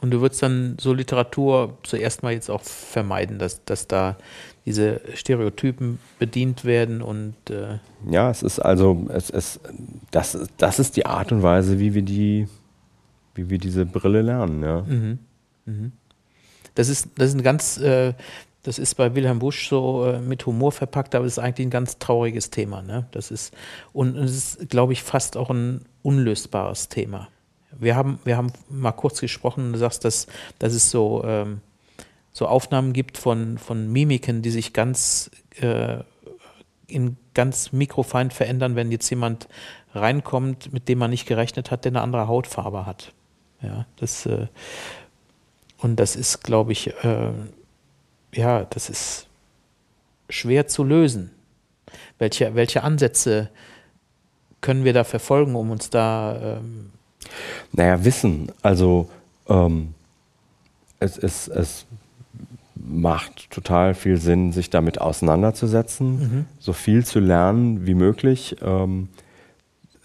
Und du würdest dann so Literatur zuerst mal jetzt auch vermeiden, dass, dass da diese Stereotypen bedient werden und äh ja, es ist also es, es das, das ist die Art und Weise, wie wir die wie wir diese Brille lernen, ja. Mhm. Mhm. Das ist das ist ein ganz äh, das ist bei Wilhelm Busch so äh, mit Humor verpackt, aber es ist eigentlich ein ganz trauriges Thema. Ne? Das ist, und es ist, glaube ich, fast auch ein unlösbares Thema. Wir haben, wir haben mal kurz gesprochen, du sagst, dass, dass es so, ähm, so Aufnahmen gibt von, von Mimiken, die sich ganz äh, in ganz mikrofein verändern, wenn jetzt jemand reinkommt, mit dem man nicht gerechnet hat, der eine andere Hautfarbe hat. Ja, das äh, und das ist, glaube ich, äh, ja, das ist schwer zu lösen. Welche, welche Ansätze können wir da verfolgen, um uns da ähm, naja, Wissen. Also ähm, es, es, es macht total viel Sinn, sich damit auseinanderzusetzen, mhm. so viel zu lernen wie möglich, ähm,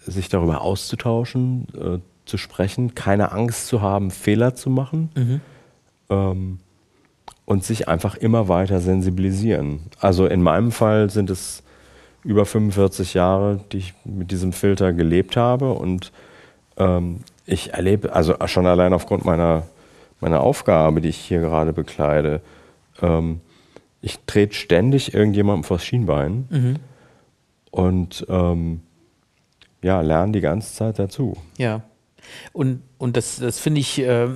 sich darüber auszutauschen, äh, zu sprechen, keine Angst zu haben, Fehler zu machen mhm. ähm, und sich einfach immer weiter sensibilisieren. Also in meinem Fall sind es über 45 Jahre, die ich mit diesem Filter gelebt habe und ähm, ich erlebe, also schon allein aufgrund meiner, meiner Aufgabe, die ich hier gerade bekleide, ähm, ich trete ständig irgendjemandem vors Schienbein mhm. und ähm, ja, lerne die ganze Zeit dazu. Ja. Und, und das, das finde ich äh,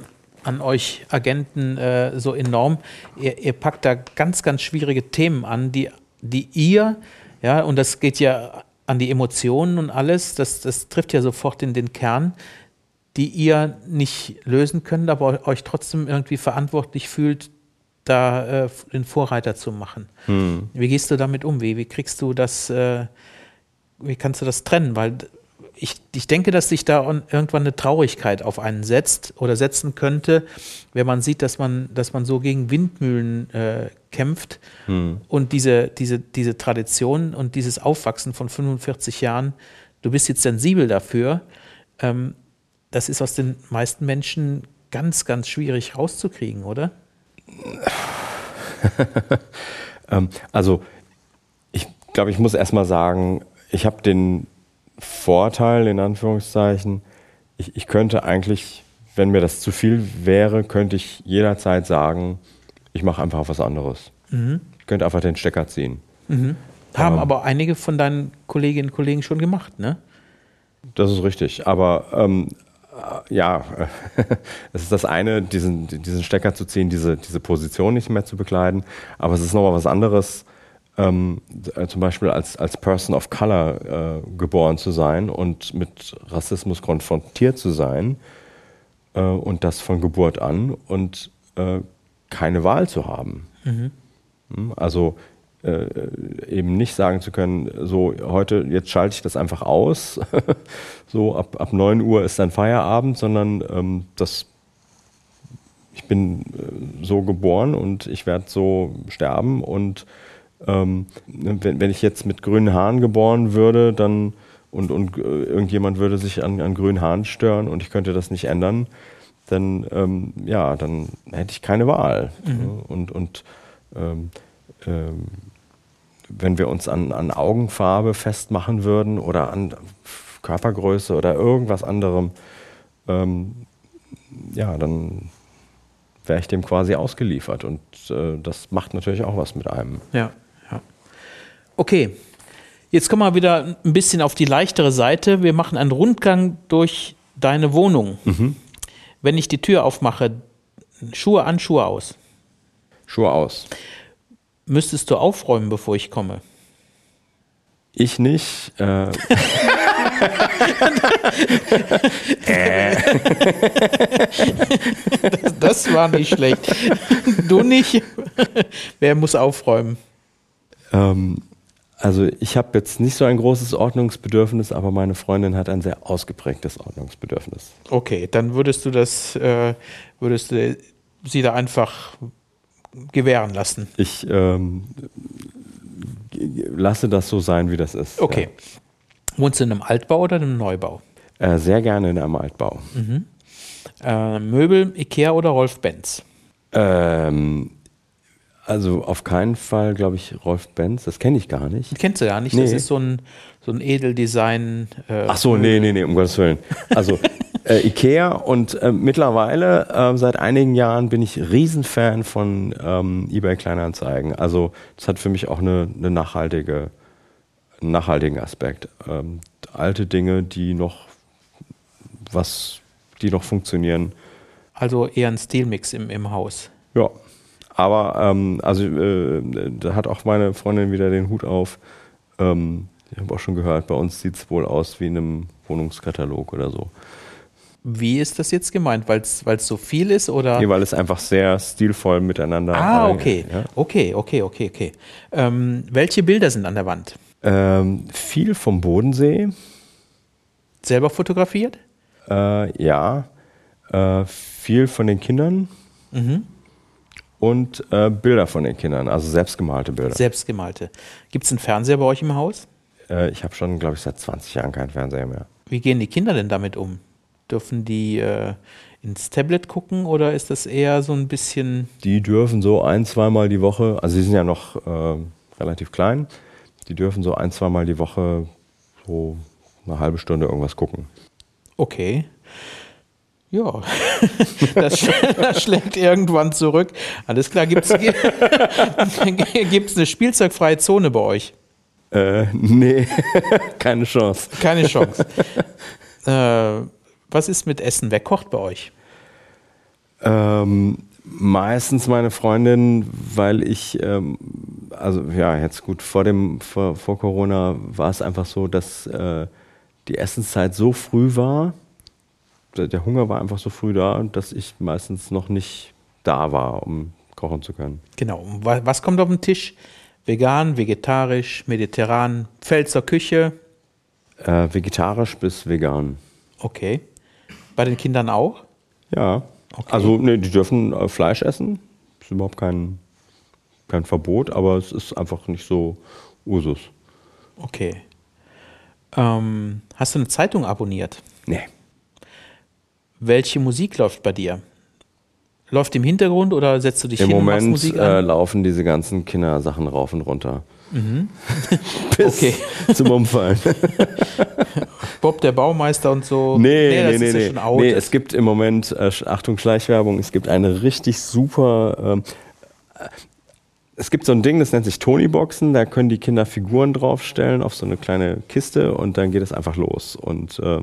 an euch Agenten äh, so enorm. Ihr, ihr, packt da ganz, ganz schwierige Themen an, die, die ihr, ja, und das geht ja an die Emotionen und alles, das, das trifft ja sofort in den Kern, die ihr nicht lösen könnt, aber euch trotzdem irgendwie verantwortlich fühlt, da äh, den Vorreiter zu machen. Hm. Wie gehst du damit um? Wie, wie kriegst du das, äh, wie kannst du das trennen? Weil ich, ich denke, dass sich da irgendwann eine Traurigkeit auf einen setzt oder setzen könnte, wenn man sieht, dass man, dass man so gegen Windmühlen äh, kämpft hm. und diese, diese, diese Tradition und dieses Aufwachsen von 45 Jahren, du bist jetzt sensibel dafür, ähm, das ist aus den meisten Menschen ganz, ganz schwierig rauszukriegen, oder? <laughs> ähm, also, ich glaube, ich muss erstmal sagen, ich habe den Vorteil, in Anführungszeichen, ich, ich könnte eigentlich, wenn mir das zu viel wäre, könnte ich jederzeit sagen, ich mache einfach was anderes. Mhm. Ich könnte einfach den Stecker ziehen. Mhm. Haben ähm, aber einige von deinen Kolleginnen und Kollegen schon gemacht, ne? Das ist richtig. Aber ähm, ja, <laughs> es ist das eine, diesen, diesen Stecker zu ziehen, diese, diese Position nicht mehr zu bekleiden. Aber es ist nochmal was anderes, ähm, äh, zum Beispiel als, als Person of Color äh, geboren zu sein und mit Rassismus konfrontiert zu sein äh, und das von Geburt an und äh, keine Wahl zu haben. Mhm. Hm, also äh, eben nicht sagen zu können, so heute, jetzt schalte ich das einfach aus, <laughs> so ab, ab 9 Uhr ist dann Feierabend, sondern ähm, das, ich bin äh, so geboren und ich werde so sterben und ähm, wenn, wenn ich jetzt mit grünen Haaren geboren würde, dann und, und äh, irgendjemand würde sich an, an grünen Haaren stören und ich könnte das nicht ändern, dann ähm, ja, dann hätte ich keine Wahl. Mhm. Und, und ähm, ähm, wenn wir uns an, an Augenfarbe festmachen würden oder an Körpergröße oder irgendwas anderem, ähm, ja, dann wäre ich dem quasi ausgeliefert. Und äh, das macht natürlich auch was mit einem. Ja, ja. Okay, jetzt kommen wir wieder ein bisschen auf die leichtere Seite. Wir machen einen Rundgang durch deine Wohnung. Mhm. Wenn ich die Tür aufmache, Schuhe an, Schuhe aus. Schuhe aus müsstest du aufräumen, bevor ich komme? Ich nicht. Äh. <laughs> das, das, war nicht schlecht. Du nicht. Wer muss aufräumen? Ähm, also ich habe jetzt nicht so ein großes Ordnungsbedürfnis, aber meine Freundin hat ein sehr ausgeprägtes Ordnungsbedürfnis. Okay, dann würdest du das, äh, würdest du sie da einfach gewähren lassen. Ich ähm, lasse das so sein, wie das ist. Okay. Ja. Wohnst du in einem Altbau oder in einem Neubau? Äh, sehr gerne in einem Altbau. Mhm. Äh, Möbel, Ikea oder Rolf Benz? Ähm, also auf keinen Fall, glaube ich, Rolf Benz. Das kenne ich gar nicht. Kennst du ja nicht. Nee. Das ist so ein, so ein Edeldesign. Äh, Ach so, nee, nee, nee, um Gottes Willen. Also <laughs> äh, Ikea und äh, mittlerweile äh, seit einigen Jahren bin ich Riesenfan von ähm, eBay Kleinanzeigen. Also das hat für mich auch eine, eine nachhaltige, einen nachhaltigen Aspekt. Ähm, alte Dinge, die noch was, die noch funktionieren. Also eher ein Stilmix im, im Haus. Ja, aber ähm, also äh, da hat auch meine Freundin wieder den Hut auf. Ähm, ich habe auch schon gehört, bei uns sieht es wohl aus wie in einem Wohnungskatalog oder so. Wie ist das jetzt gemeint? Weil es so viel ist oder? Nee, weil es einfach sehr stilvoll miteinander. Ah, okay. Ja? Okay, okay, okay, okay. Ähm, welche Bilder sind an der Wand? Ähm, viel vom Bodensee. Selber fotografiert? Äh, ja. Äh, viel von den Kindern. Mhm. Und äh, Bilder von den Kindern, also selbstgemalte Bilder. Selbstgemalte. Gibt es einen Fernseher bei euch im Haus? Äh, ich habe schon, glaube ich, seit 20 Jahren keinen Fernseher mehr. Wie gehen die Kinder denn damit um? Dürfen die äh, ins Tablet gucken oder ist das eher so ein bisschen. Die dürfen so ein, zweimal die Woche, also sie sind ja noch äh, relativ klein, die dürfen so ein, zweimal die Woche so eine halbe Stunde irgendwas gucken. Okay. Ja, <laughs> das, das, schlägt irgendwann zurück. Alles klar, gibt es <laughs> eine spielzeugfreie Zone bei euch? Äh, nee, <laughs> keine Chance. Keine Chance. äh, was ist mit Essen? Wer kocht bei euch? Ähm, meistens meine Freundin, weil ich, ähm, also ja, jetzt gut, vor, dem, vor, vor Corona war es einfach so, dass äh, die Essenszeit so früh war, der Hunger war einfach so früh da, dass ich meistens noch nicht da war, um kochen zu können. Genau. Was kommt auf den Tisch? Vegan, vegetarisch, mediterran, Pfälzer Küche? Äh, vegetarisch bis vegan. Okay. Bei den Kindern auch? Ja. Okay. Also, ne, die dürfen äh, Fleisch essen. Ist überhaupt kein, kein Verbot, aber es ist einfach nicht so Usus. Okay. Ähm, hast du eine Zeitung abonniert? Nee. Welche Musik läuft bei dir? Läuft im Hintergrund oder setzt du dich Im hin Moment und machst Musik äh, an? laufen diese ganzen Kindersachen rauf und runter. Mhm. <laughs> Bis Okay. zum Umfallen. <laughs> Bob der Baumeister und so. Nee, nee, nee, ja nee. schon out. nee. Es gibt im Moment, äh, Achtung, Schleichwerbung, es gibt eine richtig super. Ähm, äh, es gibt so ein Ding, das nennt sich Tony-Boxen, da können die Kinder Figuren draufstellen auf so eine kleine Kiste und dann geht es einfach los. Und äh,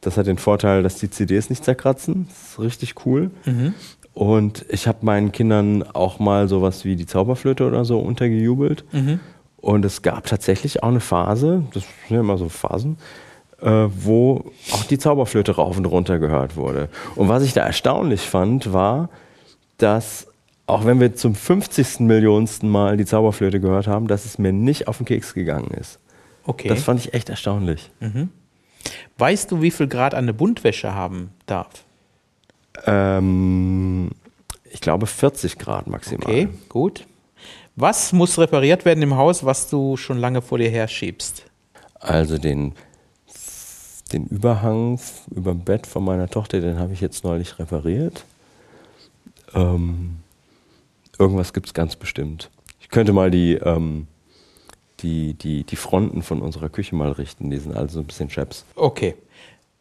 das hat den Vorteil, dass die CDs nicht zerkratzen. Das ist richtig cool. Mhm. Und ich habe meinen Kindern auch mal sowas wie die Zauberflöte oder so untergejubelt. Mhm. Und es gab tatsächlich auch eine Phase, das sind ja immer so Phasen, äh, wo auch die Zauberflöte rauf und runter gehört wurde. Und was ich da erstaunlich fand, war, dass auch wenn wir zum 50. Millionsten Mal die Zauberflöte gehört haben, dass es mir nicht auf den Keks gegangen ist. Okay. Das fand ich echt erstaunlich. Weißt du, wie viel Grad eine Buntwäsche haben darf? Ähm, ich glaube 40 Grad maximal. Okay, gut. Was muss repariert werden im Haus, was du schon lange vor dir herschiebst? Also den, den Überhang über dem Bett von meiner Tochter, den habe ich jetzt neulich repariert. Ähm, irgendwas gibt es ganz bestimmt. Ich könnte mal die, ähm, die, die, die Fronten von unserer Küche mal richten. Die sind also ein bisschen Chaps. Okay.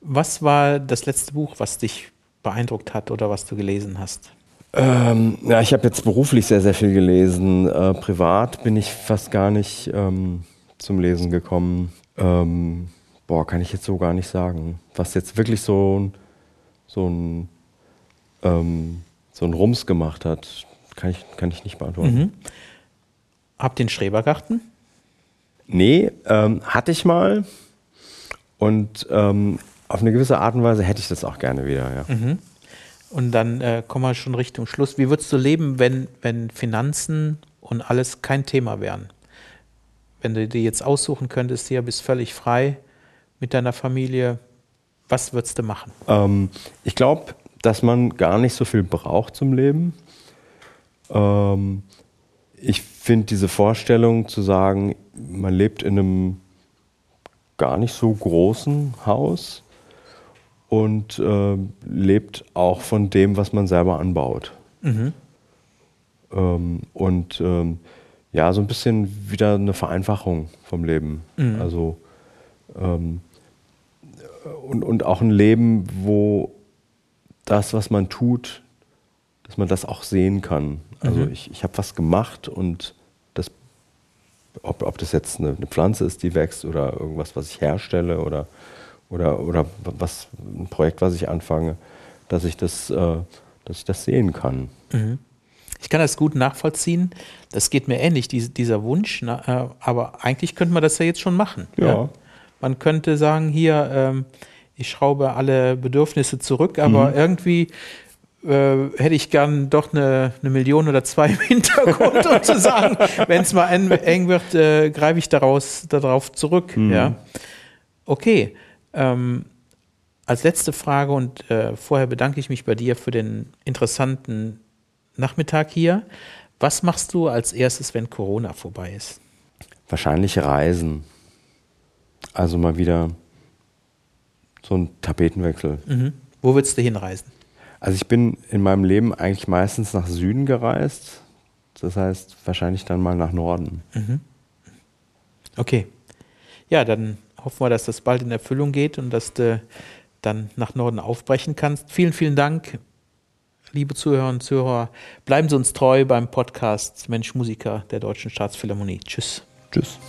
Was war das letzte Buch, was dich beeindruckt hat oder was du gelesen hast? Ähm, ja, ich habe jetzt beruflich sehr, sehr viel gelesen. Äh, privat bin ich fast gar nicht ähm, zum Lesen gekommen. Ähm, boah, kann ich jetzt so gar nicht sagen. Was jetzt wirklich so ein, so ein, ähm, so ein Rums gemacht hat, kann ich, kann ich nicht beantworten. Mhm. Habt den Schrebergarten? Nee, ähm, hatte ich mal. Und ähm, auf eine gewisse Art und Weise hätte ich das auch gerne wieder, ja. Und dann äh, kommen wir schon Richtung Schluss. Wie würdest du leben, wenn, wenn Finanzen und alles kein Thema wären? Wenn du dir jetzt aussuchen könntest, hier bist völlig frei mit deiner Familie, was würdest du machen? Ähm, ich glaube, dass man gar nicht so viel braucht zum Leben. Ähm, ich finde diese Vorstellung zu sagen, man lebt in einem gar nicht so großen Haus und äh, lebt auch von dem, was man selber anbaut. Ähm, und ähm, ja, so ein bisschen wieder eine Vereinfachung vom Leben. Also ähm, und, und auch ein Leben, wo das, was man tut, dass man das auch sehen kann. Also ich, ich habe was gemacht und das, ob, ob das jetzt eine, eine Pflanze ist, die wächst oder irgendwas, was ich herstelle oder, oder, oder was, ein Projekt, was ich anfange, dass ich das, äh, dass ich das sehen kann. Ich kann das gut nachvollziehen. Das geht mir ähnlich, diese, dieser Wunsch. Na, äh, aber eigentlich könnte man das ja jetzt schon machen. Ja. Man könnte sagen, hier, ähm, ich schraube alle Bedürfnisse zurück, aber Mhm. irgendwie äh, hätte ich gern doch eine, eine Million oder zwei im Hintergrund, um zu sagen, <laughs> wenn es mal eng, wird, äh, greife ich daraus, darauf zurück. Mhm. Ja. Okay. Ähm, als letzte Frage und äh, vorher bedanke ich mich bei dir für den interessanten Nachmittag hier. Was machst du als erstes, wenn Corona vorbei ist? Wahrscheinlich Reisen. Also mal wieder so ein Tapetenwechsel. Mhm. Wo würdest du hinreisen? Also ich bin in meinem Leben eigentlich meistens nach Süden gereist. Das heißt wahrscheinlich dann mal nach Norden. Mhm. Okay. Ja, dann hoffen wir, dass das bald in Erfüllung geht und dass du dann nach Norden aufbrechen kannst. Vielen, vielen Dank, liebe Zuhörer und Zuhörer. Bleiben Sie uns treu beim Podcast Mensch Musiker der Deutschen Staatsphilharmonie. Tschüss. Tschüss.